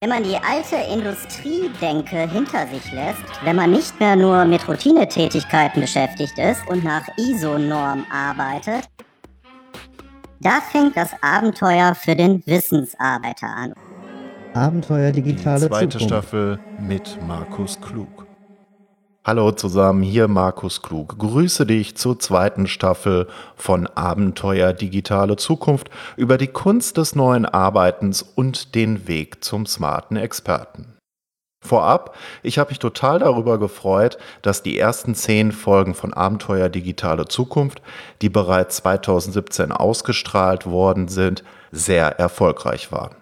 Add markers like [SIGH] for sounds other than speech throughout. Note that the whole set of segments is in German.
Wenn man die alte Industriedenke hinter sich lässt, wenn man nicht mehr nur mit Routinetätigkeiten beschäftigt ist und nach ISO-Norm arbeitet, da fängt das Abenteuer für den Wissensarbeiter an. Abenteuer digitale Zweite Zukunft. Staffel mit Markus Klug. Hallo zusammen, hier Markus Klug. Grüße dich zur zweiten Staffel von Abenteuer Digitale Zukunft über die Kunst des neuen Arbeitens und den Weg zum smarten Experten. Vorab, ich habe mich total darüber gefreut, dass die ersten zehn Folgen von Abenteuer Digitale Zukunft, die bereits 2017 ausgestrahlt worden sind, sehr erfolgreich waren.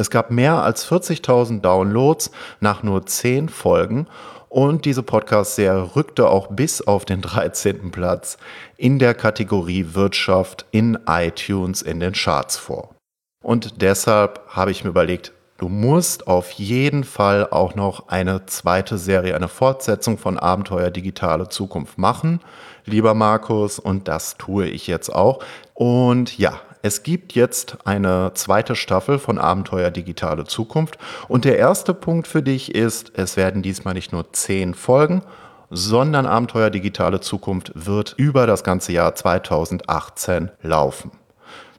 Es gab mehr als 40.000 Downloads nach nur zehn Folgen und diese Podcast-Serie rückte auch bis auf den 13. Platz in der Kategorie Wirtschaft in iTunes in den Charts vor. Und deshalb habe ich mir überlegt, du musst auf jeden Fall auch noch eine zweite Serie, eine Fortsetzung von Abenteuer Digitale Zukunft machen, lieber Markus, und das tue ich jetzt auch. Und ja, es gibt jetzt eine zweite Staffel von Abenteuer Digitale Zukunft. Und der erste Punkt für dich ist, es werden diesmal nicht nur zehn Folgen, sondern Abenteuer Digitale Zukunft wird über das ganze Jahr 2018 laufen.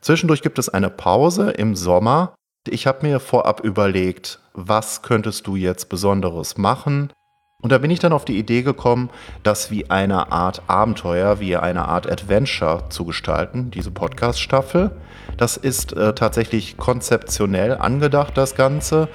Zwischendurch gibt es eine Pause im Sommer. Ich habe mir vorab überlegt, was könntest du jetzt Besonderes machen? Und da bin ich dann auf die Idee gekommen, das wie eine Art Abenteuer, wie eine Art Adventure zu gestalten, diese Podcast-Staffel. Das ist äh, tatsächlich konzeptionell angedacht, das Ganze.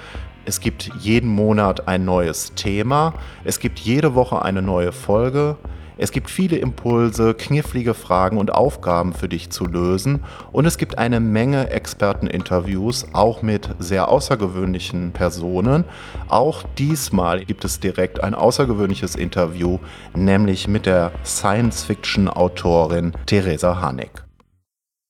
Es gibt jeden Monat ein neues Thema. Es gibt jede Woche eine neue Folge. Es gibt viele Impulse, knifflige Fragen und Aufgaben für dich zu lösen und es gibt eine Menge Experteninterviews, auch mit sehr außergewöhnlichen Personen. Auch diesmal gibt es direkt ein außergewöhnliches Interview, nämlich mit der Science-Fiction-Autorin Theresa Haneck.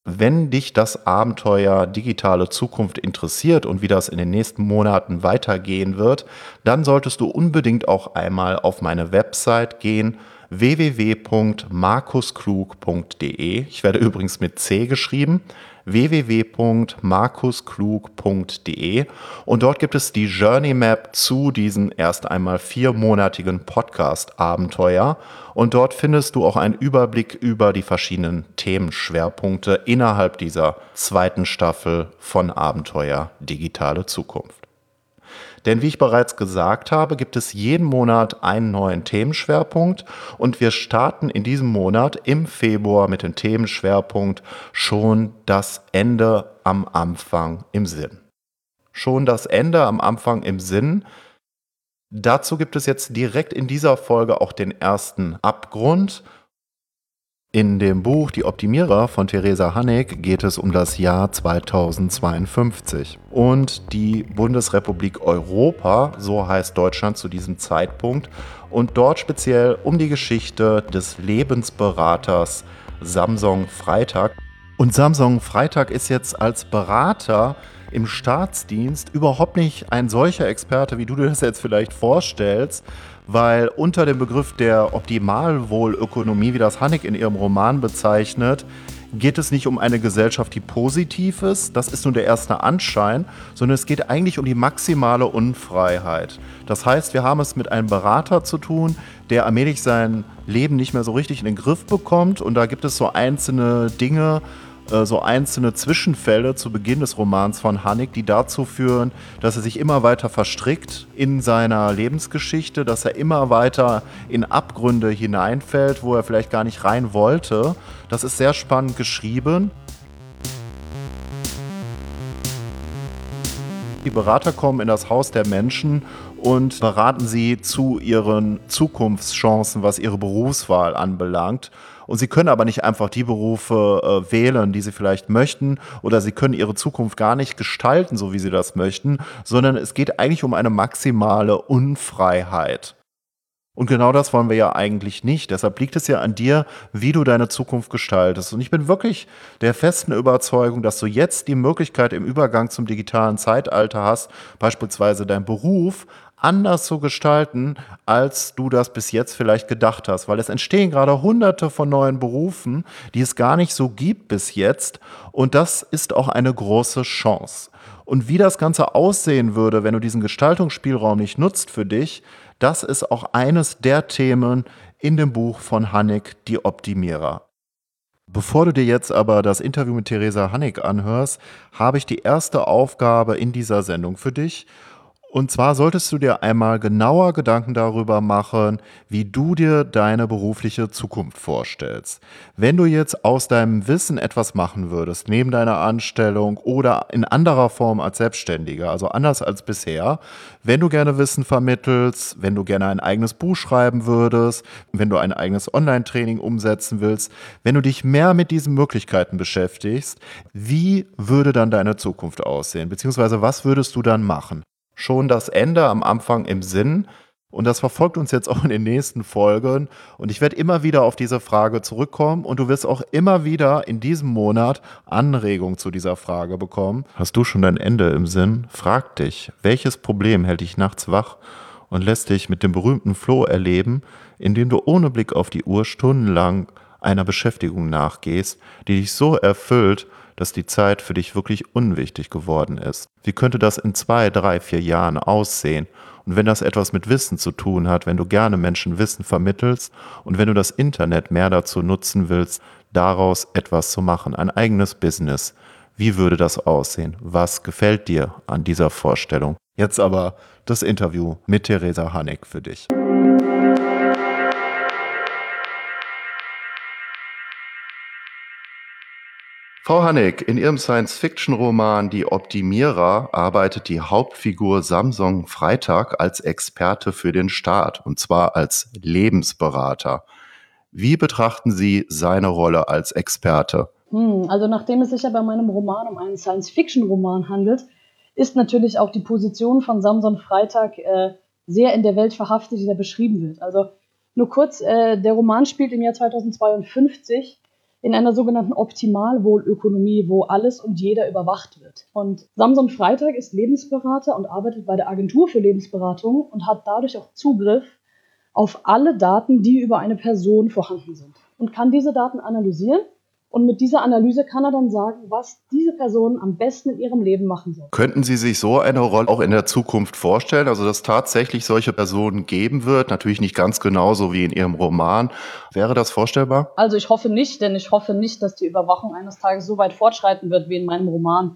Wenn dich das Abenteuer digitale Zukunft interessiert und wie das in den nächsten Monaten weitergehen wird, dann solltest du unbedingt auch einmal auf meine Website gehen www.markusklug.de. Ich werde übrigens mit C geschrieben www.markusklug.de und dort gibt es die Journey Map zu diesem erst einmal viermonatigen Podcast-Abenteuer und dort findest du auch einen Überblick über die verschiedenen Themenschwerpunkte innerhalb dieser zweiten Staffel von Abenteuer Digitale Zukunft. Denn wie ich bereits gesagt habe, gibt es jeden Monat einen neuen Themenschwerpunkt und wir starten in diesem Monat im Februar mit dem Themenschwerpunkt schon das Ende am Anfang im Sinn. Schon das Ende am Anfang im Sinn. Dazu gibt es jetzt direkt in dieser Folge auch den ersten Abgrund in dem Buch Die Optimierer von Theresa Haneck geht es um das Jahr 2052. Und die Bundesrepublik Europa, so heißt Deutschland zu diesem Zeitpunkt, und dort speziell um die Geschichte des Lebensberaters Samsung Freitag. Und Samsung Freitag ist jetzt als Berater im Staatsdienst überhaupt nicht ein solcher Experte, wie du dir das jetzt vielleicht vorstellst, weil unter dem Begriff der Optimalwohlökonomie, wie das Hannig in ihrem Roman bezeichnet, geht es nicht um eine Gesellschaft, die positiv ist, das ist nur der erste Anschein, sondern es geht eigentlich um die maximale Unfreiheit. Das heißt, wir haben es mit einem Berater zu tun, der allmählich sein Leben nicht mehr so richtig in den Griff bekommt und da gibt es so einzelne Dinge, so einzelne Zwischenfälle zu Beginn des Romans von Hannig, die dazu führen, dass er sich immer weiter verstrickt in seiner Lebensgeschichte, dass er immer weiter in Abgründe hineinfällt, wo er vielleicht gar nicht rein wollte. Das ist sehr spannend geschrieben. Die Berater kommen in das Haus der Menschen und beraten sie zu ihren Zukunftschancen, was ihre Berufswahl anbelangt. Und sie können aber nicht einfach die Berufe äh, wählen, die sie vielleicht möchten, oder sie können ihre Zukunft gar nicht gestalten, so wie sie das möchten, sondern es geht eigentlich um eine maximale Unfreiheit. Und genau das wollen wir ja eigentlich nicht. Deshalb liegt es ja an dir, wie du deine Zukunft gestaltest. Und ich bin wirklich der festen Überzeugung, dass du jetzt die Möglichkeit im Übergang zum digitalen Zeitalter hast, beispielsweise deinen Beruf anders zu gestalten, als du das bis jetzt vielleicht gedacht hast. Weil es entstehen gerade hunderte von neuen Berufen, die es gar nicht so gibt bis jetzt. Und das ist auch eine große Chance. Und wie das Ganze aussehen würde, wenn du diesen Gestaltungsspielraum nicht nutzt für dich, das ist auch eines der Themen in dem Buch von Hannig, die Optimierer. Bevor du dir jetzt aber das Interview mit Theresa Hannig anhörst, habe ich die erste Aufgabe in dieser Sendung für dich. Und zwar solltest du dir einmal genauer Gedanken darüber machen, wie du dir deine berufliche Zukunft vorstellst. Wenn du jetzt aus deinem Wissen etwas machen würdest, neben deiner Anstellung oder in anderer Form als Selbstständiger, also anders als bisher, wenn du gerne Wissen vermittelst, wenn du gerne ein eigenes Buch schreiben würdest, wenn du ein eigenes Online-Training umsetzen willst, wenn du dich mehr mit diesen Möglichkeiten beschäftigst, wie würde dann deine Zukunft aussehen? Beziehungsweise was würdest du dann machen? Schon das Ende am Anfang im Sinn. Und das verfolgt uns jetzt auch in den nächsten Folgen. Und ich werde immer wieder auf diese Frage zurückkommen. Und du wirst auch immer wieder in diesem Monat Anregungen zu dieser Frage bekommen. Hast du schon dein Ende im Sinn? Frag dich, welches Problem hält dich nachts wach und lässt dich mit dem berühmten Floh erleben, indem du ohne Blick auf die Uhr stundenlang einer Beschäftigung nachgehst, die dich so erfüllt, dass die Zeit für dich wirklich unwichtig geworden ist? Wie könnte das in zwei, drei, vier Jahren aussehen? Und wenn das etwas mit Wissen zu tun hat, wenn du gerne Menschen Wissen vermittelst und wenn du das Internet mehr dazu nutzen willst, daraus etwas zu machen, ein eigenes Business, wie würde das aussehen? Was gefällt dir an dieser Vorstellung? Jetzt aber das Interview mit Theresa Haneck für dich. Frau Hannig, in ihrem Science-Fiction-Roman Die Optimierer arbeitet die Hauptfigur Samsung Freitag als Experte für den Staat, und zwar als Lebensberater. Wie betrachten Sie seine Rolle als Experte? Hm, also nachdem es sich ja bei meinem Roman um einen Science-Fiction-Roman handelt, ist natürlich auch die Position von Samson Freitag äh, sehr in der Welt verhaftet, die da beschrieben wird. Also nur kurz, äh, der Roman spielt im Jahr 2052 in einer sogenannten Optimalwohlökonomie, wo alles und jeder überwacht wird. Und Samson Freitag ist Lebensberater und arbeitet bei der Agentur für Lebensberatung und hat dadurch auch Zugriff auf alle Daten, die über eine Person vorhanden sind und kann diese Daten analysieren und mit dieser Analyse kann er dann sagen, was diese Person am besten in ihrem Leben machen soll. Könnten Sie sich so eine Rolle auch in der Zukunft vorstellen? Also, dass tatsächlich solche Personen geben wird? Natürlich nicht ganz genauso wie in Ihrem Roman. Wäre das vorstellbar? Also, ich hoffe nicht, denn ich hoffe nicht, dass die Überwachung eines Tages so weit fortschreiten wird wie in meinem Roman.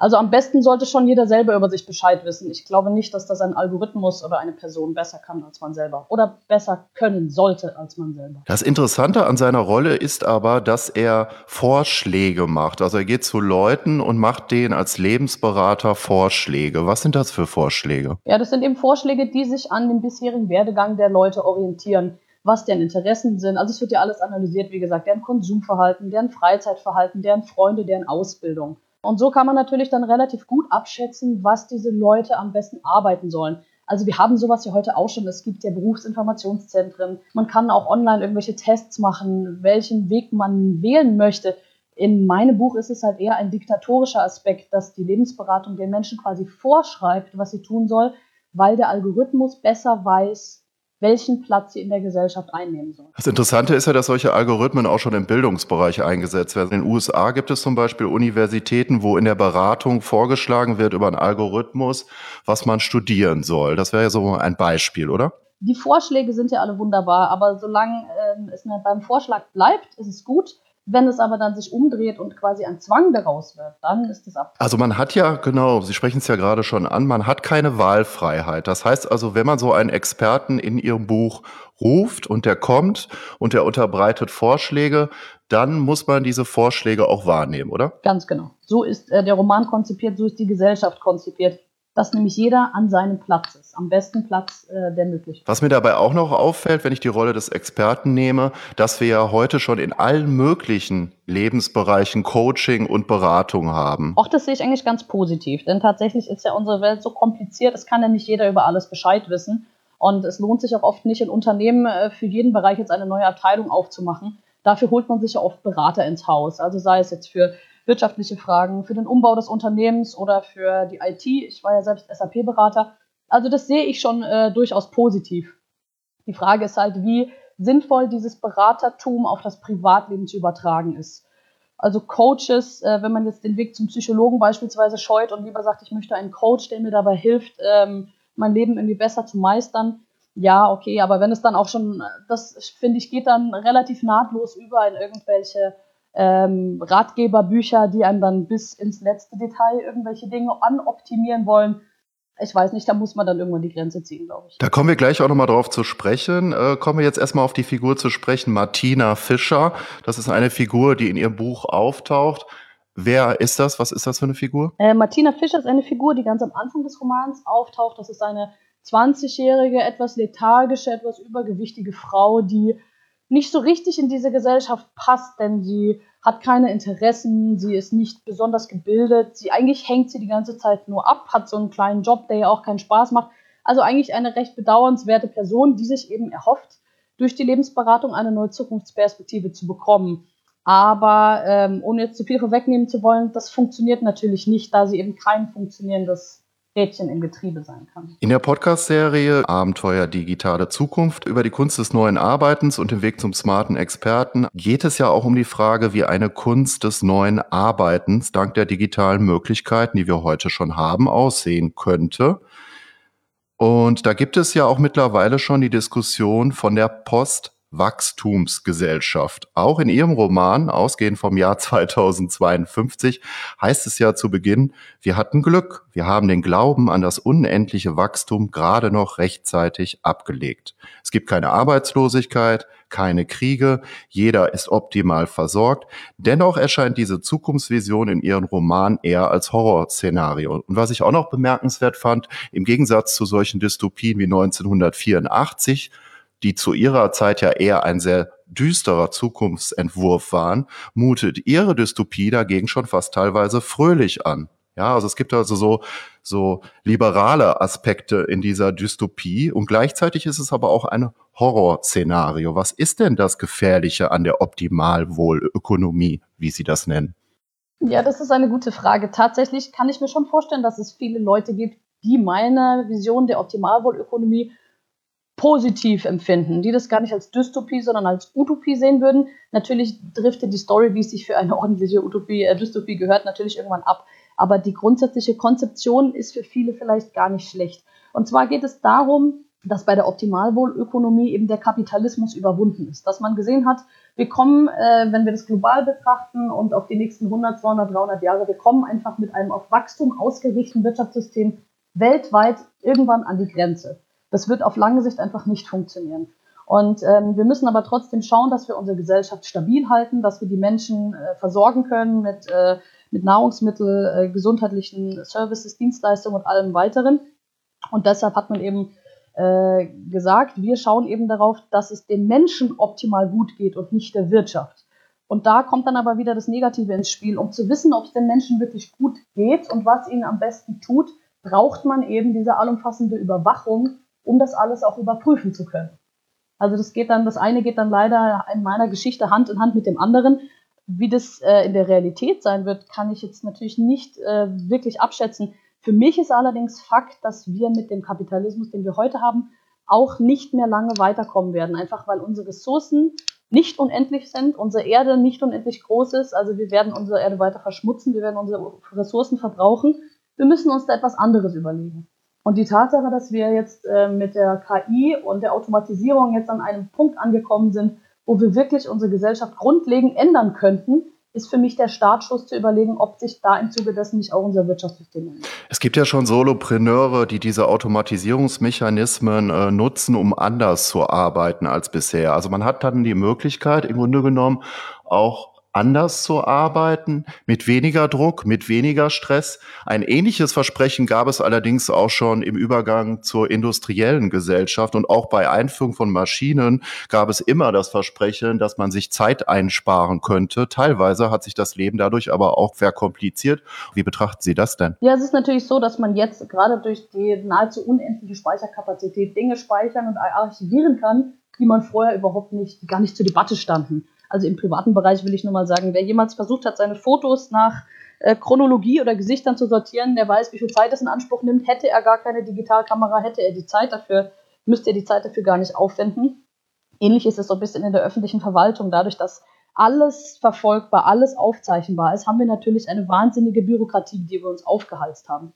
Also am besten sollte schon jeder selber über sich Bescheid wissen. Ich glaube nicht, dass das ein Algorithmus oder eine Person besser kann als man selber oder besser können sollte als man selber. Das Interessante an seiner Rolle ist aber, dass er Vorschläge macht. Also er geht zu Leuten und macht denen als Lebensberater Vorschläge. Was sind das für Vorschläge? Ja, das sind eben Vorschläge, die sich an dem bisherigen Werdegang der Leute orientieren was deren Interessen sind. Also es wird ja alles analysiert, wie gesagt, deren Konsumverhalten, deren Freizeitverhalten, deren Freunde, deren Ausbildung. Und so kann man natürlich dann relativ gut abschätzen, was diese Leute am besten arbeiten sollen. Also wir haben sowas ja heute auch schon. Es gibt ja Berufsinformationszentren. Man kann auch online irgendwelche Tests machen, welchen Weg man wählen möchte. In meinem Buch ist es halt eher ein diktatorischer Aspekt, dass die Lebensberatung den Menschen quasi vorschreibt, was sie tun soll, weil der Algorithmus besser weiß, welchen Platz sie in der Gesellschaft einnehmen sollen. Das Interessante ist ja, dass solche Algorithmen auch schon im Bildungsbereich eingesetzt werden. In den USA gibt es zum Beispiel Universitäten, wo in der Beratung vorgeschlagen wird über einen Algorithmus, was man studieren soll. Das wäre ja so ein Beispiel, oder? Die Vorschläge sind ja alle wunderbar, aber solange äh, es beim Vorschlag bleibt, ist es gut. Wenn es aber dann sich umdreht und quasi ein Zwang daraus wird, dann ist es ab. Also man hat ja, genau, Sie sprechen es ja gerade schon an, man hat keine Wahlfreiheit. Das heißt also, wenn man so einen Experten in Ihrem Buch ruft und der kommt und der unterbreitet Vorschläge, dann muss man diese Vorschläge auch wahrnehmen, oder? Ganz genau. So ist äh, der Roman konzipiert, so ist die Gesellschaft konzipiert dass nämlich jeder an seinem Platz ist, am besten Platz, äh, der möglich ist. Was mir dabei auch noch auffällt, wenn ich die Rolle des Experten nehme, dass wir ja heute schon in allen möglichen Lebensbereichen Coaching und Beratung haben. Auch das sehe ich eigentlich ganz positiv, denn tatsächlich ist ja unsere Welt so kompliziert, es kann ja nicht jeder über alles Bescheid wissen. Und es lohnt sich auch oft nicht, in Unternehmen äh, für jeden Bereich jetzt eine neue Abteilung aufzumachen. Dafür holt man sich ja oft Berater ins Haus. Also sei es jetzt für wirtschaftliche Fragen, für den Umbau des Unternehmens oder für die IT. Ich war ja selbst SAP-Berater. Also das sehe ich schon äh, durchaus positiv. Die Frage ist halt, wie sinnvoll dieses Beratertum auf das Privatleben zu übertragen ist. Also Coaches, äh, wenn man jetzt den Weg zum Psychologen beispielsweise scheut und lieber sagt, ich möchte einen Coach, der mir dabei hilft, ähm, mein Leben irgendwie besser zu meistern, ja, okay, aber wenn es dann auch schon, das finde ich, geht dann relativ nahtlos über in irgendwelche ähm, Ratgeberbücher, die einem dann bis ins letzte Detail irgendwelche Dinge anoptimieren wollen. Ich weiß nicht, da muss man dann irgendwann die Grenze ziehen, glaube ich. Da kommen wir gleich auch nochmal drauf zu sprechen. Äh, kommen wir jetzt erstmal auf die Figur zu sprechen, Martina Fischer. Das ist eine Figur, die in ihrem Buch auftaucht. Wer ist das? Was ist das für eine Figur? Äh, Martina Fischer ist eine Figur, die ganz am Anfang des Romans auftaucht. Das ist eine 20-jährige, etwas lethargische, etwas übergewichtige Frau, die nicht so richtig in diese Gesellschaft passt, denn sie hat keine Interessen, sie ist nicht besonders gebildet, sie eigentlich hängt sie die ganze Zeit nur ab, hat so einen kleinen Job, der ja auch keinen Spaß macht. Also eigentlich eine recht bedauernswerte Person, die sich eben erhofft, durch die Lebensberatung eine neue Zukunftsperspektive zu bekommen. Aber ähm, ohne jetzt zu viel vorwegnehmen zu wollen, das funktioniert natürlich nicht, da sie eben kein funktionierendes Rädchen im Getriebe sein kann. In der Podcast-Serie Abenteuer Digitale Zukunft über die Kunst des neuen Arbeitens und den Weg zum smarten Experten geht es ja auch um die Frage, wie eine Kunst des neuen Arbeitens dank der digitalen Möglichkeiten, die wir heute schon haben, aussehen könnte. Und da gibt es ja auch mittlerweile schon die Diskussion von der Post- Wachstumsgesellschaft. Auch in ihrem Roman, ausgehend vom Jahr [LAUGHS] 2052, heißt es ja zu Beginn, wir hatten Glück, wir haben den Glauben an das unendliche Wachstum gerade noch rechtzeitig abgelegt. Es gibt keine Arbeitslosigkeit, keine Kriege, jeder ist optimal versorgt. Dennoch erscheint diese Zukunftsvision in ihrem Roman eher als Horrorszenario. Und was ich auch noch bemerkenswert fand, im Gegensatz zu solchen Dystopien wie 1984, die zu ihrer Zeit ja eher ein sehr düsterer Zukunftsentwurf waren, mutet ihre Dystopie dagegen schon fast teilweise fröhlich an. Ja, also es gibt also so, so liberale Aspekte in dieser Dystopie und gleichzeitig ist es aber auch ein Horrorszenario. Was ist denn das Gefährliche an der Optimalwohlökonomie, wie Sie das nennen? Ja, das ist eine gute Frage. Tatsächlich kann ich mir schon vorstellen, dass es viele Leute gibt, die meine Vision der Optimalwohlökonomie positiv empfinden, die das gar nicht als Dystopie, sondern als Utopie sehen würden. Natürlich driftet die Story, wie es sich für eine ordentliche Utopie, äh, Dystopie gehört, natürlich irgendwann ab. Aber die grundsätzliche Konzeption ist für viele vielleicht gar nicht schlecht. Und zwar geht es darum, dass bei der Optimalwohlökonomie eben der Kapitalismus überwunden ist. Dass man gesehen hat, wir kommen, äh, wenn wir das global betrachten und auf die nächsten 100, 200, 300 Jahre, wir kommen einfach mit einem auf Wachstum ausgerichteten Wirtschaftssystem weltweit irgendwann an die Grenze. Das wird auf lange Sicht einfach nicht funktionieren. Und ähm, wir müssen aber trotzdem schauen, dass wir unsere Gesellschaft stabil halten, dass wir die Menschen äh, versorgen können mit, äh, mit Nahrungsmittel, äh, gesundheitlichen Services, Dienstleistungen und allem weiteren. Und deshalb hat man eben äh, gesagt, wir schauen eben darauf, dass es den Menschen optimal gut geht und nicht der Wirtschaft. Und da kommt dann aber wieder das Negative ins Spiel. Um zu wissen, ob es den Menschen wirklich gut geht und was ihnen am besten tut, braucht man eben diese allumfassende Überwachung um das alles auch überprüfen zu können. Also das geht dann, das eine geht dann leider in meiner Geschichte Hand in Hand mit dem anderen. Wie das äh, in der Realität sein wird, kann ich jetzt natürlich nicht äh, wirklich abschätzen. Für mich ist allerdings Fakt, dass wir mit dem Kapitalismus, den wir heute haben, auch nicht mehr lange weiterkommen werden. Einfach weil unsere Ressourcen nicht unendlich sind, unsere Erde nicht unendlich groß ist. Also wir werden unsere Erde weiter verschmutzen, wir werden unsere Ressourcen verbrauchen. Wir müssen uns da etwas anderes überlegen. Und die Tatsache, dass wir jetzt äh, mit der KI und der Automatisierung jetzt an einem Punkt angekommen sind, wo wir wirklich unsere Gesellschaft grundlegend ändern könnten, ist für mich der Startschuss zu überlegen, ob sich da im Zuge dessen nicht auch unser Wirtschaftssystem ändert. Es gibt ja schon Solopreneure, die diese Automatisierungsmechanismen äh, nutzen, um anders zu arbeiten als bisher. Also man hat dann die Möglichkeit, im Grunde genommen auch anders zu arbeiten, mit weniger Druck, mit weniger Stress. Ein ähnliches Versprechen gab es allerdings auch schon im Übergang zur industriellen Gesellschaft und auch bei Einführung von Maschinen gab es immer das Versprechen, dass man sich Zeit einsparen könnte. Teilweise hat sich das Leben dadurch aber auch verkompliziert. Wie betrachten Sie das denn? Ja, es ist natürlich so, dass man jetzt gerade durch die nahezu unendliche Speicherkapazität Dinge speichern und archivieren kann, die man vorher überhaupt nicht, gar nicht zur Debatte standen. Also im privaten Bereich will ich nur mal sagen, wer jemals versucht hat, seine Fotos nach äh, Chronologie oder Gesichtern zu sortieren, der weiß, wie viel Zeit das in Anspruch nimmt. Hätte er gar keine Digitalkamera, hätte er die Zeit dafür, müsste er die Zeit dafür gar nicht aufwenden. Ähnlich ist es so ein bisschen in der öffentlichen Verwaltung. Dadurch, dass alles verfolgbar, alles aufzeichnbar ist, haben wir natürlich eine wahnsinnige Bürokratie, die wir uns aufgehalst haben.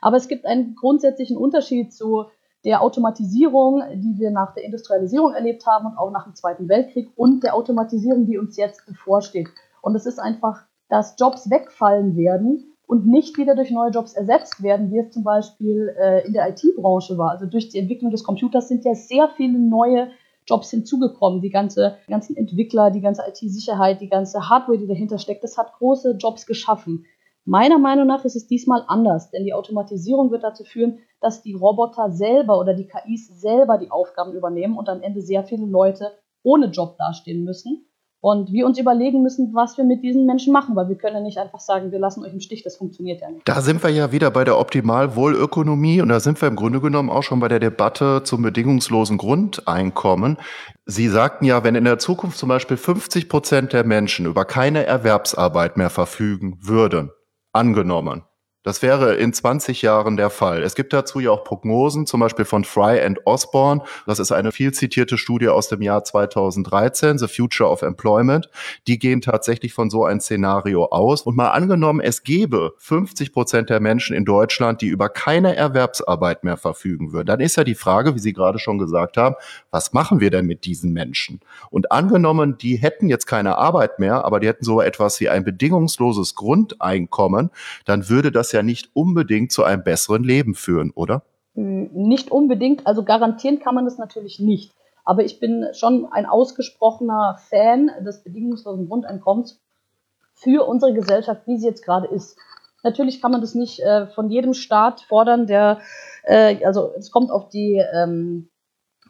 Aber es gibt einen grundsätzlichen Unterschied zu der Automatisierung, die wir nach der Industrialisierung erlebt haben und auch nach dem Zweiten Weltkrieg und der Automatisierung, die uns jetzt bevorsteht. Und es ist einfach, dass Jobs wegfallen werden und nicht wieder durch neue Jobs ersetzt werden, wie es zum Beispiel äh, in der IT-Branche war. Also durch die Entwicklung des Computers sind ja sehr viele neue Jobs hinzugekommen. Die ganze, die ganzen Entwickler, die ganze IT-Sicherheit, die ganze Hardware, die dahinter steckt, das hat große Jobs geschaffen. Meiner Meinung nach ist es diesmal anders, denn die Automatisierung wird dazu führen, dass die Roboter selber oder die KIs selber die Aufgaben übernehmen und am Ende sehr viele Leute ohne Job dastehen müssen. Und wir uns überlegen müssen, was wir mit diesen Menschen machen, weil wir können ja nicht einfach sagen, wir lassen euch im Stich, das funktioniert ja nicht. Da sind wir ja wieder bei der Optimalwohlökonomie und da sind wir im Grunde genommen auch schon bei der Debatte zum bedingungslosen Grundeinkommen. Sie sagten ja, wenn in der Zukunft zum Beispiel 50 Prozent der Menschen über keine Erwerbsarbeit mehr verfügen würden, angenommen. Das wäre in 20 Jahren der Fall. Es gibt dazu ja auch Prognosen, zum Beispiel von Fry and Osborne. Das ist eine viel zitierte Studie aus dem Jahr 2013, The Future of Employment. Die gehen tatsächlich von so einem Szenario aus. Und mal angenommen, es gäbe 50 Prozent der Menschen in Deutschland, die über keine Erwerbsarbeit mehr verfügen würden. Dann ist ja die Frage, wie Sie gerade schon gesagt haben, was machen wir denn mit diesen Menschen? Und angenommen, die hätten jetzt keine Arbeit mehr, aber die hätten so etwas wie ein bedingungsloses Grundeinkommen, dann würde das ja nicht unbedingt zu einem besseren Leben führen, oder? Hm, nicht unbedingt, also garantieren kann man das natürlich nicht. Aber ich bin schon ein ausgesprochener Fan des bedingungslosen Grundeinkommens für unsere Gesellschaft, wie sie jetzt gerade ist. Natürlich kann man das nicht äh, von jedem Staat fordern, der, äh, also es kommt auf die ähm,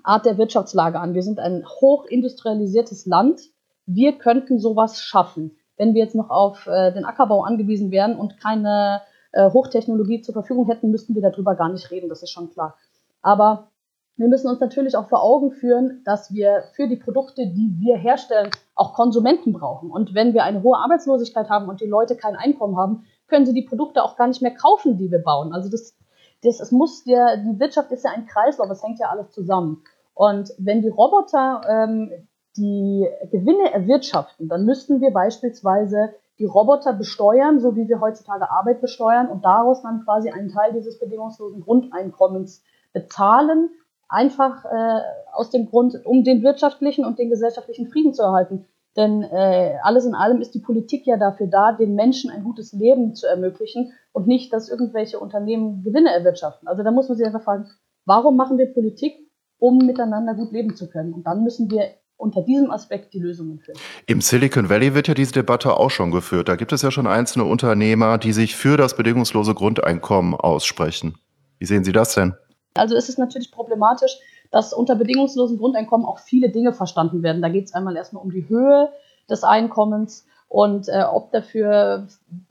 Art der Wirtschaftslage an. Wir sind ein hochindustrialisiertes Land. Wir könnten sowas schaffen. Wenn wir jetzt noch auf äh, den Ackerbau angewiesen wären und keine äh, Hochtechnologie zur Verfügung hätten, müssten wir darüber gar nicht reden, das ist schon klar. Aber wir müssen uns natürlich auch vor Augen führen, dass wir für die Produkte, die wir herstellen, auch Konsumenten brauchen. Und wenn wir eine hohe Arbeitslosigkeit haben und die Leute kein Einkommen haben, können sie die Produkte auch gar nicht mehr kaufen, die wir bauen. Also das, das es muss der, die Wirtschaft ist ja ein Kreislauf, es hängt ja alles zusammen. Und wenn die Roboter ähm, die Gewinne erwirtschaften, dann müssten wir beispielsweise die Roboter besteuern, so wie wir heutzutage Arbeit besteuern und daraus dann quasi einen Teil dieses bedingungslosen Grundeinkommens bezahlen, einfach äh, aus dem Grund, um den wirtschaftlichen und den gesellschaftlichen Frieden zu erhalten. Denn äh, alles in allem ist die Politik ja dafür da, den Menschen ein gutes Leben zu ermöglichen und nicht, dass irgendwelche Unternehmen Gewinne erwirtschaften. Also da muss man sich einfach fragen, warum machen wir Politik, um miteinander gut leben zu können? Und dann müssen wir unter diesem Aspekt die Lösungen finden. Im Silicon Valley wird ja diese Debatte auch schon geführt. Da gibt es ja schon einzelne Unternehmer, die sich für das bedingungslose Grundeinkommen aussprechen. Wie sehen Sie das denn? Also ist es natürlich problematisch, dass unter bedingungslosem Grundeinkommen auch viele Dinge verstanden werden. Da geht es einmal erstmal um die Höhe des Einkommens und äh, ob dafür,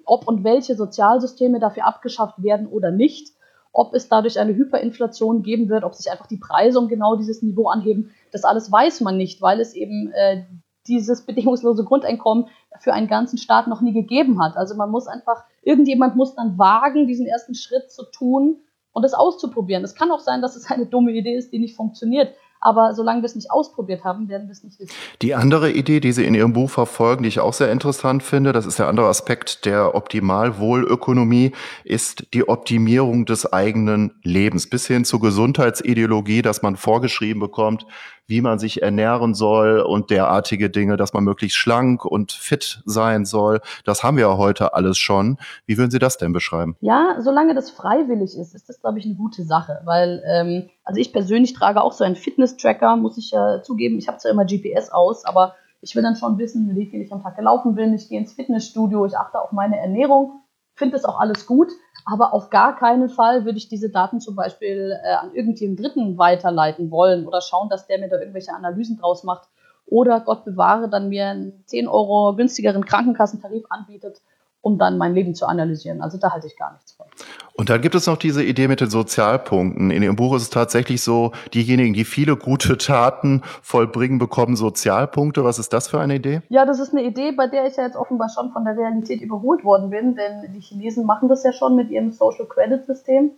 ob und welche Sozialsysteme dafür abgeschafft werden oder nicht ob es dadurch eine Hyperinflation geben wird, ob sich einfach die Preise um genau dieses Niveau anheben. Das alles weiß man nicht, weil es eben äh, dieses bedingungslose Grundeinkommen für einen ganzen Staat noch nie gegeben hat. Also man muss einfach, irgendjemand muss dann wagen, diesen ersten Schritt zu tun und es auszuprobieren. Es kann auch sein, dass es eine dumme Idee ist, die nicht funktioniert. Aber solange wir es nicht ausprobiert haben, werden wir es nicht wissen. Die andere Idee, die Sie in Ihrem Buch verfolgen, die ich auch sehr interessant finde, das ist der andere Aspekt der Optimalwohlökonomie, ist die Optimierung des eigenen Lebens bis hin zur Gesundheitsideologie, dass man vorgeschrieben bekommt, wie man sich ernähren soll und derartige Dinge, dass man möglichst schlank und fit sein soll. Das haben wir ja heute alles schon. Wie würden Sie das denn beschreiben? Ja, solange das freiwillig ist, ist das, glaube ich, eine gute Sache, weil ähm, also ich persönlich trage auch so einen Fitness-Tracker, muss ich ja zugeben. Ich habe zwar immer GPS aus, aber Ich will dann schon wissen, wie viel ich am Tag gelaufen bin. Ich gehe ins Fitnessstudio, ich achte auf meine Ernährung, finde das auch alles gut, aber auf gar keinen Fall würde ich diese Daten zum Beispiel äh, an irgendjemanden Dritten weiterleiten wollen oder schauen, dass der mir da irgendwelche Analysen draus macht oder Gott bewahre, dann mir einen 10 Euro günstigeren Krankenkassentarif anbietet um dann mein Leben zu analysieren. Also da halte ich gar nichts von. Und dann gibt es noch diese Idee mit den Sozialpunkten. In Ihrem Buch ist es tatsächlich so, diejenigen, die viele gute [LAUGHS] Taten vollbringen, bekommen Sozialpunkte. Was ist das für eine Idee? Ja, das ist eine Idee, bei der ich ja jetzt offenbar schon von der Realität überholt worden bin, denn die Chinesen machen das ja schon mit ihrem Social Credit System.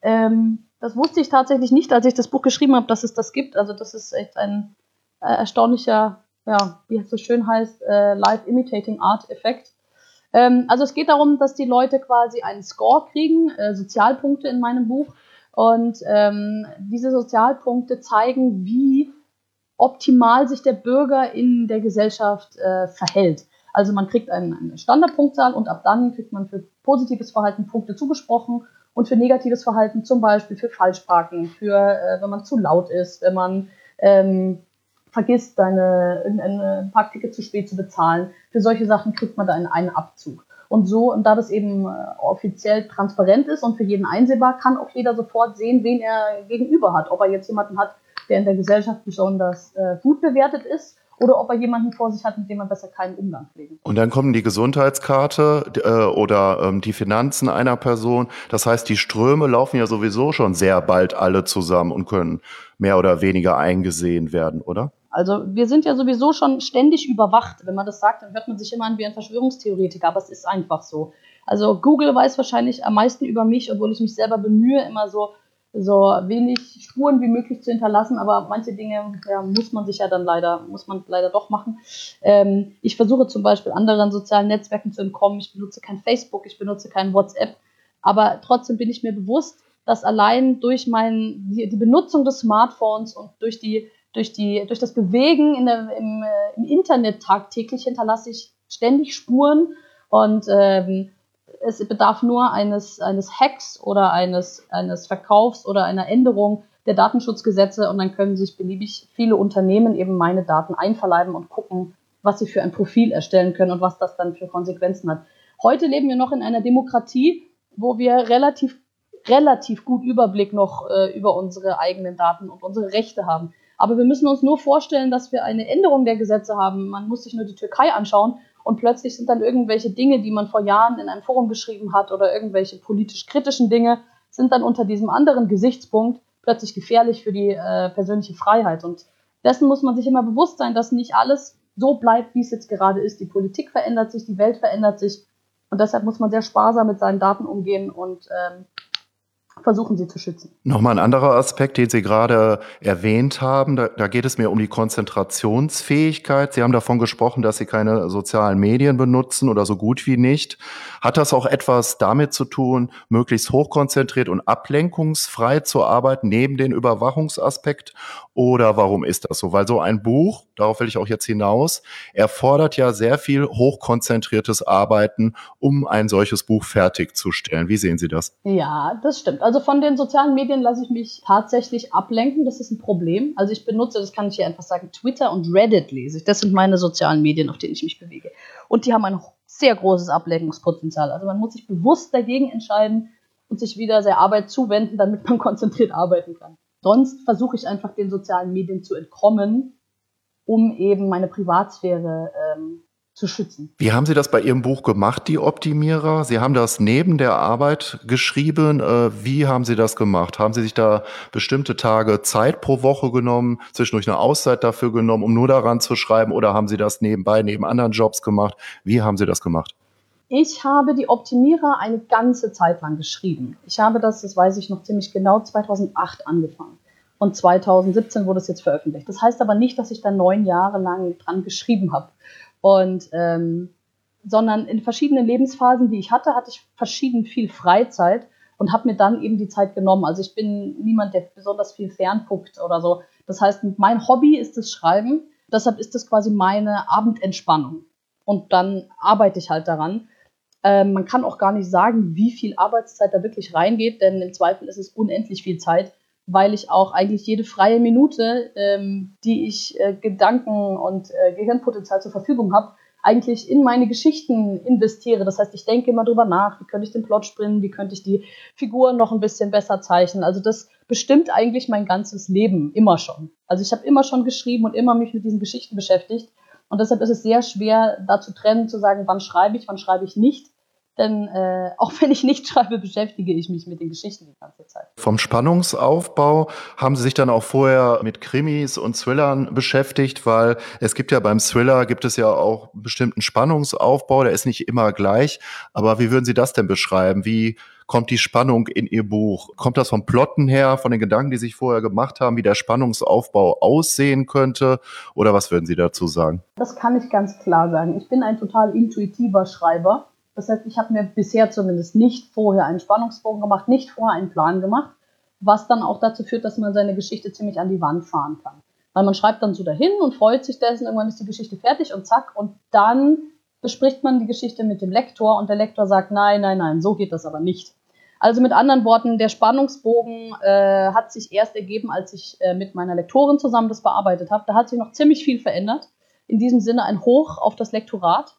Ähm, das wusste ich tatsächlich nicht, als ich das Buch geschrieben habe, dass es das gibt. Also das ist echt ein äh, erstaunlicher, ja, wie es so schön heißt, äh, Live Imitating Art Effekt ähm, also es geht darum, dass die Leute quasi einen Score kriegen, äh, Sozialpunkte in meinem Buch. Und ähm, diese Sozialpunkte zeigen, wie optimal sich der Bürger in der Gesellschaft äh, verhält. Also man kriegt einen, eine Standardpunktzahl und ab dann kriegt man für positives Verhalten Punkte zugesprochen und für negatives Verhalten zum Beispiel für Falschparken, für äh, wenn man zu laut ist, wenn man ähm, vergisst, deine, ein Parkticket zu spät zu bezahlen. Für solche Sachen kriegt man da einen, Abzug. Und so, und da das eben äh, offiziell transparent ist und für jeden einsehbar, kann auch jeder sofort sehen, wen er gegenüber hat. Ob er jetzt jemanden hat, der in der Gesellschaft besonders äh, gut bewertet ist oder ob er jemanden vor sich hat, mit dem er besser keinen Umgang pflegen. Und dann kommen die Gesundheitskarte äh, oder ähm, die Finanzen einer Person. Das heißt, die Ströme laufen ja sowieso schon sehr bald alle zusammen und können mehr oder weniger eingesehen werden, oder? Also wir sind ja sowieso schon ständig überwacht. Wenn man das sagt, dann hört man sich immer an wie ein Verschwörungstheoretiker, aber es ist einfach so. Also Google weiß wahrscheinlich am meisten über mich, obwohl ich mich selber bemühe, immer so, so wenig Spuren wie möglich zu hinterlassen, aber manche Dinge ja, muss man sich ja dann leider, muss man leider doch machen. Ähm, ich versuche zum Beispiel anderen sozialen Netzwerken zu entkommen. Ich benutze kein Facebook, ich benutze kein WhatsApp, aber trotzdem bin ich mir bewusst, dass allein durch mein, die, die Benutzung des Smartphones und durch die durch, die, durch das Bewegen in der, im, äh, im Internet tagtäglich hinterlasse ich ständig Spuren und ähm, es bedarf nur eines, eines Hacks oder eines, eines Verkaufs oder einer Änderung der Datenschutzgesetze und dann können sich beliebig viele Unternehmen eben meine Daten einverleiben und gucken, was sie für ein Profil erstellen können und was das dann für Konsequenzen hat. Heute leben wir noch in einer Demokratie, wo wir relativ, relativ gut Überblick noch äh, über unsere eigenen Daten und unsere Rechte haben. Aber wir müssen uns nur vorstellen, dass wir eine Änderung der Gesetze haben. Man muss sich nur die Türkei anschauen und plötzlich sind dann irgendwelche Dinge, die man vor Jahren in einem Forum geschrieben hat oder irgendwelche politisch kritischen Dinge, sind dann unter diesem anderen Gesichtspunkt plötzlich gefährlich für die äh, persönliche Freiheit. Und dessen muss man sich immer bewusst sein, dass nicht alles so bleibt, wie es jetzt gerade ist. Die Politik verändert sich, die Welt verändert sich. Und deshalb muss man sehr sparsam mit seinen Daten umgehen und ähm, versuchen sie zu schützen. Nochmal ein anderer Aspekt, den Sie gerade erwähnt haben, da, da, geht es mir um die Konzentrationsfähigkeit. Sie haben davon gesprochen, dass Sie keine sozialen Medien benutzen oder so gut wie nicht. Hat das auch etwas damit zu tun, möglichst hochkonzentriert und ablenkungsfrei zu arbeiten, neben den Überwachungsaspekt? Oder warum ist das so? Weil so ein Buch, darauf will ich auch jetzt hinaus, erfordert ja sehr viel hochkonzentriertes Arbeiten, um ein solches Buch fertigzustellen. Wie sehen Sie das? Ja, das stimmt. Also von den sozialen Medien lasse ich mich tatsächlich ablenken. Das ist ein Problem. Also ich benutze, das kann ich hier einfach sagen, Twitter und Reddit lese ich. Das sind meine sozialen Medien, auf denen ich mich bewege. Und die haben ein sehr großes Ablenkungspotenzial. Also man muss sich bewusst dagegen entscheiden und sich wieder der Arbeit zuwenden, damit man [LAUGHS] konzentriert arbeiten kann. Sonst versuche ich einfach den sozialen Medien zu entkommen, um eben meine Privatsphäre ähm, zu schützen. Wie haben Sie das bei Ihrem Buch gemacht, die Optimierer? Sie haben das neben der Arbeit geschrieben. Äh, wie haben Sie das gemacht? Haben Sie sich da bestimmte Tage Zeit pro Woche genommen, zwischendurch eine Auszeit dafür genommen, um nur daran zu schreiben? Oder haben Sie das nebenbei, neben anderen Jobs gemacht? Wie haben Sie das gemacht? Ich habe die Optimierer eine ganze Zeit lang geschrieben. Ich habe das, das weiß ich noch ziemlich genau, 2008 angefangen. Und 2017 wurde es jetzt veröffentlicht. Das heißt aber nicht, dass ich da neun Jahre lang dran geschrieben habe. Und ähm, sondern in verschiedenen Lebensphasen, die ich hatte, hatte ich verschieden viel Freizeit und habe mir dann eben die Zeit genommen. Also ich bin niemand, der besonders viel fernguckt oder so. Das heißt, mein Hobby ist das Schreiben. Deshalb ist das quasi meine Abendentspannung. Und dann arbeite ich halt daran. Ähm, man kann auch gar nicht sagen, wie viel Arbeitszeit da wirklich reingeht, denn im Zweifel ist es unendlich viel Zeit, weil ich auch eigentlich jede freie Minute, ähm, die ich äh, Gedanken und äh, Gehirnpotenzial zur Verfügung habe, eigentlich in meine Geschichten investiere. Das heißt, ich denke immer drüber nach, wie könnte ich den Plot springen, wie könnte ich die Figuren noch ein bisschen besser zeichnen. Also das bestimmt eigentlich mein ganzes Leben immer schon. Also ich habe immer schon geschrieben und immer mich mit diesen Geschichten beschäftigt. Und deshalb ist es sehr schwer, da zu trennen, zu sagen, wann schreibe ich, wann schreibe ich nicht. Denn äh, auch [LAUGHS] wenn ich nicht schreibe, beschäftige ich mich mit den Geschichten die ganze Zeit. Vom Spannungsaufbau haben Sie sich dann auch vorher mit Krimis und Thrillern beschäftigt, weil es gibt ja beim Thriller gibt es ja auch bestimmten Spannungsaufbau, der ist nicht immer gleich. Aber wie würden Sie das denn beschreiben? Wie kommt die Spannung in Ihr Buch? Kommt das vom Plotten her, von den Gedanken, die Sie sich vorher gemacht haben, wie der Spannungsaufbau aussehen könnte? Oder was würden Sie dazu sagen? Das kann ich ganz klar sagen. Ich bin ein total intuitiver Schreiber. Das heißt, ich habe mir bisher zumindest nicht vorher einen Spannungsbogen gemacht, nicht vorher einen Plan gemacht, was dann auch dazu führt, dass man seine Geschichte ziemlich an die Wand fahren kann. Weil man schreibt dann so dahin und freut sich dessen, irgendwann ist die Geschichte fertig und zack, und dann bespricht man die Geschichte mit dem Lektor und der Lektor sagt, nein, nein, nein, so geht das aber nicht. Also mit anderen Worten, der Spannungsbogen äh, hat sich erst ergeben, als ich äh, mit meiner Lektorin zusammen das bearbeitet habe. Da hat sich noch ziemlich viel verändert. In diesem Sinne ein Hoch auf das Lektorat.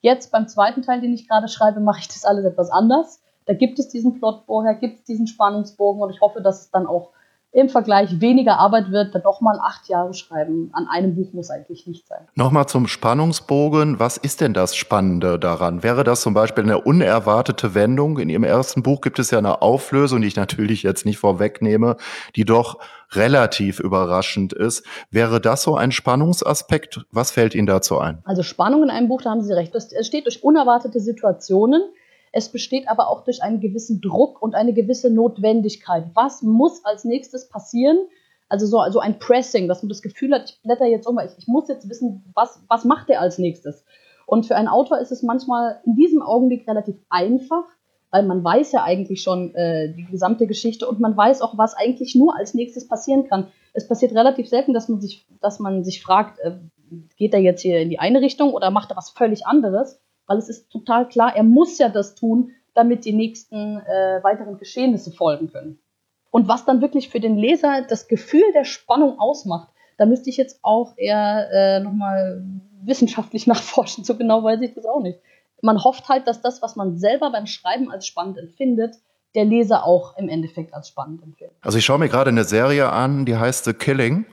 Jetzt beim zweiten Teil, den ich gerade schreibe, mache ich das alles etwas anders. Da gibt es diesen Plot vorher, gibt es diesen Spannungsbogen und ich hoffe, dass es dann auch im Vergleich weniger Arbeit wird, dann doch mal acht Jahre schreiben an einem Buch muss eigentlich nicht sein. Nochmal zum Spannungsbogen. Was ist denn das Spannende daran? Wäre das zum Beispiel eine unerwartete Wendung? In Ihrem ersten Buch gibt es ja eine Auflösung, die ich natürlich jetzt nicht vorwegnehme, die doch relativ überraschend ist. Wäre das so ein Spannungsaspekt? Was fällt Ihnen dazu ein? Also Spannung in einem Buch, da haben Sie recht. Es steht durch unerwartete Situationen. Es besteht aber auch durch einen gewissen Druck und eine gewisse Notwendigkeit. Was muss als nächstes passieren? Also so also ein Pressing, dass man das Gefühl hat, ich blätter jetzt um, ich, ich muss jetzt wissen, was, was macht er als nächstes? Und für einen Autor ist es manchmal in diesem Augenblick relativ einfach, weil man weiß ja eigentlich schon äh, die gesamte Geschichte und man weiß auch, was eigentlich nur als nächstes passieren kann. Es passiert relativ selten, dass man sich, dass man sich fragt, äh, geht er jetzt hier in die eine Richtung oder macht er was völlig anderes? Weil es ist total klar, er muss ja das tun, damit die nächsten äh, weiteren Geschehnisse folgen können. Und was dann wirklich für den Leser das Gefühl der Spannung ausmacht, da müsste ich jetzt auch eher äh, nochmal wissenschaftlich [LAUGHS] nachforschen. So genau weiß ich das auch nicht man hofft halt, dass das, was man selber beim Schreiben als spannend empfindet, der Leser auch im Endeffekt als spannend empfindet. Also ich schaue mir gerade eine Serie an, die heißt The Killing.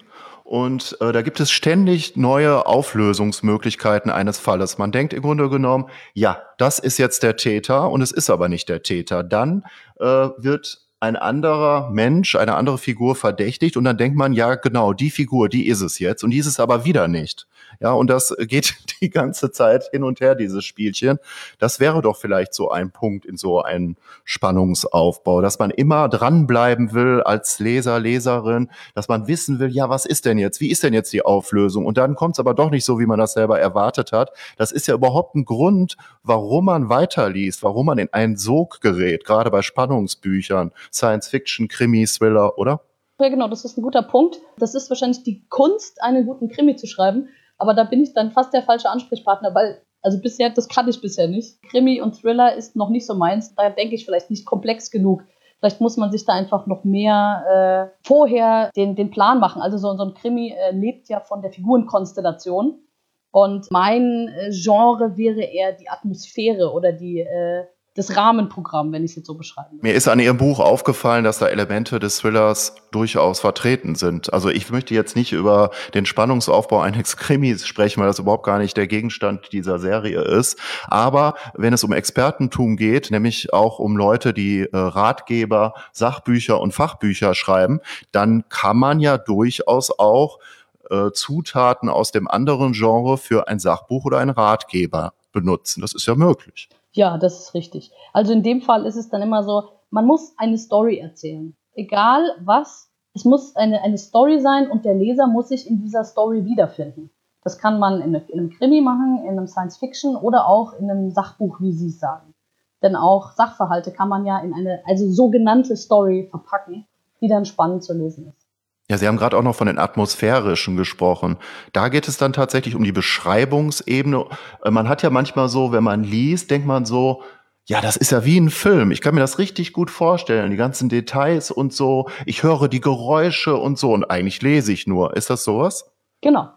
Und äh, da gibt es ständig neue Auflösungsmöglichkeiten eines Falles. Man denkt im Grunde genommen, ja, das ist jetzt der Täter und es ist aber nicht der Täter. Dann äh, wird ein anderer Mensch, eine andere Figur verdächtigt und dann denkt man, ja, genau, die Figur, die ist es jetzt und die ist es aber wieder nicht. Ja, und das geht [LAUGHS] die ganze Zeit hin und her, dieses Spielchen. Das wäre doch vielleicht so ein Punkt in so einem Spannungsaufbau, dass man immer dranbleiben will als Leser, Leserin, dass man wissen will, ja, was ist denn jetzt? Wie ist denn jetzt die Auflösung? Und dann kommt es aber doch nicht so, wie man das selber erwartet hat. Das ist ja überhaupt ein Grund, warum man weiterliest, warum man in einen Sog gerät, gerade bei Spannungsbüchern. Science-Fiction, Krimi, Thriller, oder? Ja, genau, das ist ein guter Punkt. Das ist wahrscheinlich die Kunst, einen guten Krimi zu schreiben. Aber da bin ich dann fast der falsche Ansprechpartner, weil, also bisher, das kann ich bisher nicht. Krimi und Thriller ist noch nicht so meins. Da denke ich vielleicht nicht komplex genug. Vielleicht muss man sich da einfach noch mehr äh, vorher den, den Plan machen. Also so, so ein Krimi äh, lebt ja von der Figurenkonstellation. Und mein äh, Genre wäre eher die Atmosphäre oder die, äh, das Rahmenprogramm, wenn ich es jetzt so beschreiben will. Mir ist an Ihrem Buch aufgefallen, dass da Elemente des Thrillers durchaus vertreten sind. Also ich möchte jetzt nicht über den Spannungsaufbau eines Krimis sprechen, weil das überhaupt gar nicht der Gegenstand dieser Serie ist. Aber wenn es um Expertentum geht, nämlich auch um Leute, die äh, Ratgeber, Sachbücher und Fachbücher schreiben, dann kann man ja durchaus auch äh, Zutaten aus dem anderen Genre für ein Sachbuch oder einen Ratgeber benutzen. Das ist ja möglich. Ja, das ist richtig. Also in dem Fall ist es dann immer so, man muss eine Story erzählen. Egal was, es muss eine, eine Story sein und der Leser muss sich in dieser Story wiederfinden. Das kann man in, in einem Krimi machen, in einem Science Fiction oder auch in einem Sachbuch, wie Sie es sagen. Denn auch Sachverhalte kann man ja in eine, also sogenannte Story verpacken, die dann spannend zu lesen ist. Ja, Sie haben gerade auch noch von den atmosphärischen gesprochen. Da geht es dann tatsächlich um die Beschreibungsebene. Äh, man hat ja manchmal so, wenn man liest, denkt man so, Ja, das ist ja wie ein Film. Ich kann mir das richtig gut vorstellen. Die ganzen Details und so. Ich höre die Geräusche und so und eigentlich lese ich nur. Ist das sowas? Genau.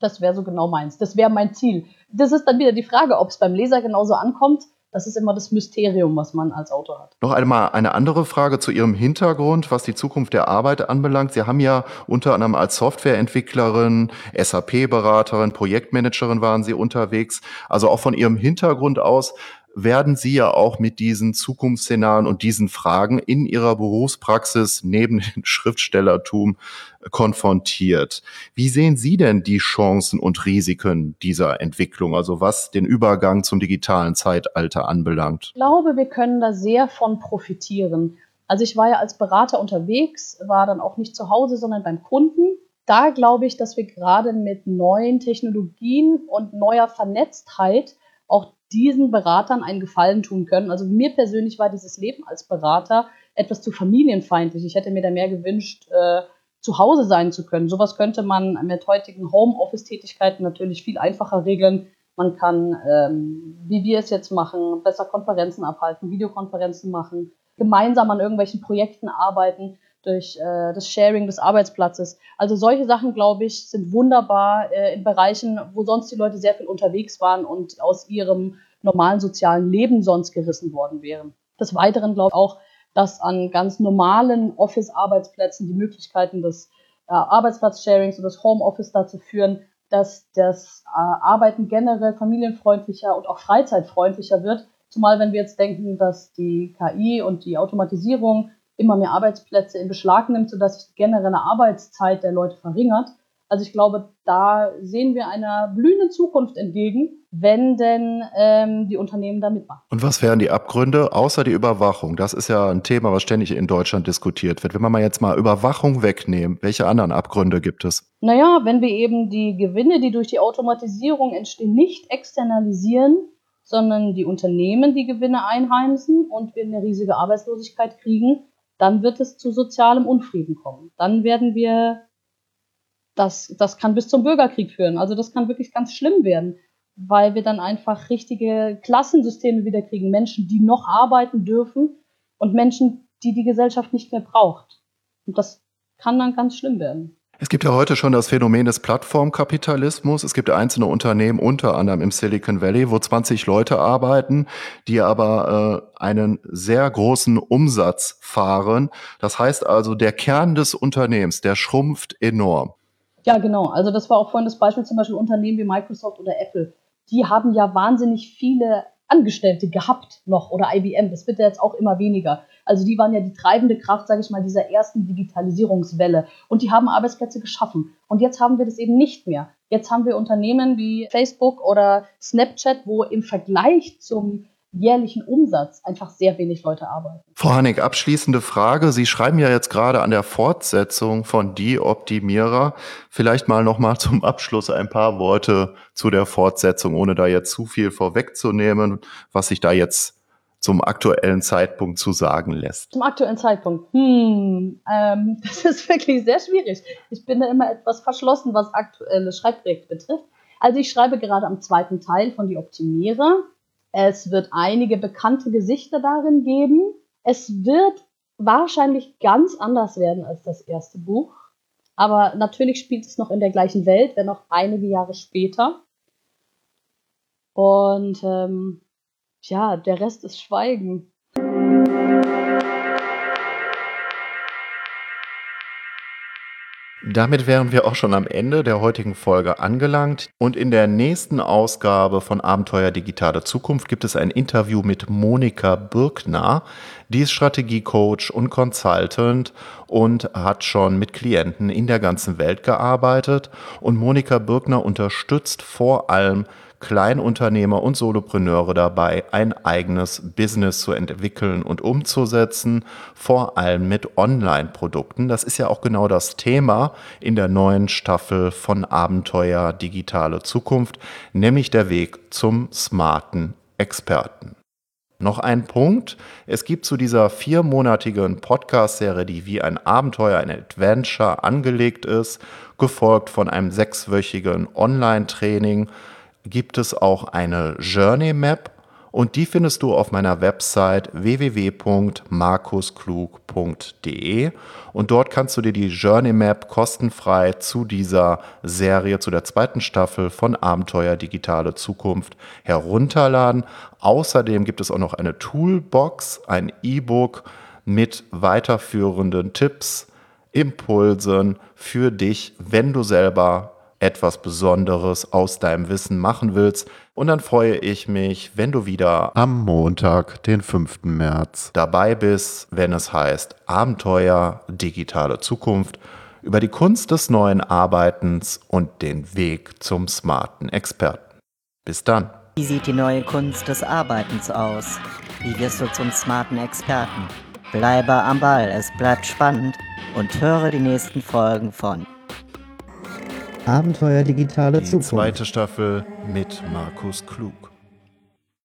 Das wäre so genau meins. Das wäre mein Ziel. Das ist dann wieder die Frage, ob es beim Leser genauso ankommt. Das ist immer das Mysterium, was man als Autor hat. Noch einmal eine andere Frage zu Ihrem Hintergrund, was die Zukunft der Arbeit anbelangt. Sie haben ja unter anderem als Softwareentwicklerin, SAP-Beraterin, Projektmanagerin waren Sie unterwegs. Also auch von Ihrem Hintergrund aus werden Sie ja auch mit diesen Zukunftsszenarien und diesen Fragen in Ihrer Berufspraxis neben [LAUGHS] dem Schriftstellertum konfrontiert. Wie sehen Sie denn die Chancen und Risiken dieser Entwicklung, also was den Übergang zum digitalen Zeitalter anbelangt? Ich glaube, wir können da sehr von profitieren. Also ich war ja als Berater unterwegs, war dann auch nicht zu Hause, sondern beim Kunden. Da glaube ich, dass wir gerade mit neuen Technologien und neuer Vernetztheit auch diesen Beratern einen Gefallen tun können. Also mir persönlich war dieses Leben als Berater etwas zu familienfeindlich. Ich hätte mir da mehr gewünscht, äh, zu Hause sein zu können. Sowas könnte man mit heutigen Homeoffice-Tätigkeiten natürlich viel einfacher regeln. Man kann, ähm, wie wir es jetzt machen, besser Konferenzen abhalten, Videokonferenzen machen, gemeinsam an irgendwelchen Projekten arbeiten durch äh, das Sharing des Arbeitsplatzes. Also solche Sachen, glaube ich, sind wunderbar äh, in Bereichen, wo sonst die Leute sehr viel unterwegs waren und aus ihrem normalen sozialen Leben sonst gerissen worden wären. Des Weiteren glaube ich auch, dass an ganz normalen Office-Arbeitsplätzen die Möglichkeiten des äh, Arbeitsplatz-Sharings und des Homeoffice dazu führen, dass das äh, Arbeiten generell familienfreundlicher und auch freizeitfreundlicher wird. Zumal wenn wir jetzt denken, dass die KI und die Automatisierung immer mehr Arbeitsplätze in Beschlag nimmt, sodass sich die generelle Arbeitszeit der Leute verringert. Also ich glaube, da sehen wir einer blühenden Zukunft entgegen, wenn denn ähm, die Unternehmen da mitmachen. Und was wären die Abgründe außer die Überwachung? Das ist ja ein Thema, was ständig in Deutschland diskutiert wird. Wenn wir mal jetzt mal Überwachung wegnehmen, welche anderen Abgründe gibt es? Naja, wenn wir eben die Gewinne, die durch die Automatisierung entstehen, nicht externalisieren, sondern die Unternehmen die Gewinne einheimsen und wir eine riesige Arbeitslosigkeit kriegen, dann wird es zu sozialem Unfrieden kommen. Dann werden wir, das, das kann bis zum Bürgerkrieg führen. Also das kann wirklich ganz schlimm werden, weil wir dann einfach richtige Klassensysteme wieder kriegen. Menschen, die noch arbeiten dürfen und Menschen, die die Gesellschaft nicht mehr braucht. Und das kann dann ganz schlimm werden. Es gibt ja heute schon das Phänomen des Plattformkapitalismus. Es gibt einzelne Unternehmen, unter anderem im Silicon Valley, wo 20 Leute arbeiten, die aber äh, einen sehr großen Umsatz fahren. Das heißt also, der Kern des Unternehmens, der schrumpft enorm. Ja, genau. Also das war auch vorhin das Beispiel zum Beispiel Unternehmen wie Microsoft oder Apple. Die haben ja wahnsinnig viele Angestellte gehabt noch oder IBM. Das wird ja jetzt auch immer weniger. Also die waren ja die treibende Kraft, sage ich mal, dieser ersten Digitalisierungswelle. Und die haben Arbeitsplätze geschaffen. Und jetzt haben wir das eben nicht mehr. Jetzt haben wir Unternehmen wie Facebook oder Snapchat, wo im Vergleich zum jährlichen Umsatz einfach sehr wenig Leute arbeiten. Frau Hannig, abschließende Frage. Sie schreiben ja jetzt gerade an der Fortsetzung von Die Optimierer. Vielleicht mal nochmal zum Abschluss ein paar Worte zu der Fortsetzung, ohne da jetzt zu viel vorwegzunehmen, was sich da jetzt zum aktuellen Zeitpunkt zu sagen lässt? Zum aktuellen Zeitpunkt? Hm, ähm, [LAUGHS] das ist wirklich sehr schwierig. Ich bin da immer etwas verschlossen, was aktuelle Schreibprojekte betrifft. Also ich schreibe gerade am zweiten Teil von Die Optimierer. Es wird einige bekannte Gesichter darin geben. Es wird wahrscheinlich ganz anders werden als das erste Buch. Aber natürlich spielt es noch in der gleichen Welt, wenn auch einige Jahre später. Und ähm, ja, der Rest ist Schweigen. Damit wären wir auch schon am Ende der heutigen Folge angelangt. Und in der nächsten Ausgabe von Abenteuer Digitale Zukunft gibt es ein Interview mit Monika Birkner. Die ist Strategiecoach und Consultant und hat schon mit Klienten in der ganzen Welt gearbeitet. Und Monika Birkner unterstützt vor allem Kleinunternehmer und Solopreneure dabei, ein eigenes Business zu entwickeln und umzusetzen, vor allem mit Online-Produkten. Das ist ja auch genau das Thema in der neuen Staffel von Abenteuer Digitale Zukunft, nämlich der Weg zum smarten Experten. Noch ein Punkt. Es gibt zu dieser viermonatigen Podcast-Serie, die wie ein Abenteuer, ein Adventure angelegt ist, gefolgt von einem sechswöchigen Online-Training, gibt es auch eine Journey Map Und die findest du auf meiner Website www.markusklug.de und dort kannst du dir die Journey Map kostenfrei zu dieser Serie, zu der zweiten Staffel von Abenteuer Digitale Zukunft herunterladen. Außerdem gibt es auch noch eine Toolbox, ein E-Book mit weiterführenden Tipps, Impulsen für dich, wenn du selber etwas Besonderes aus deinem Wissen machen willst. Und dann freue ich mich, wenn du wieder am Montag, den 5. März, dabei bist, wenn es heißt Abenteuer digitale Zukunft über die Kunst des neuen Arbeitens und den Weg zum smarten Experten. Bis dann. Wie sieht die neue Kunst des Arbeitens aus? Wie wirst du zum smarten Experten? Bleibe am Ball, es bleibt spannend und höre die nächsten Folgen von Abenteuer digitale Die Zukunft. zweite Staffel mit Markus Klug.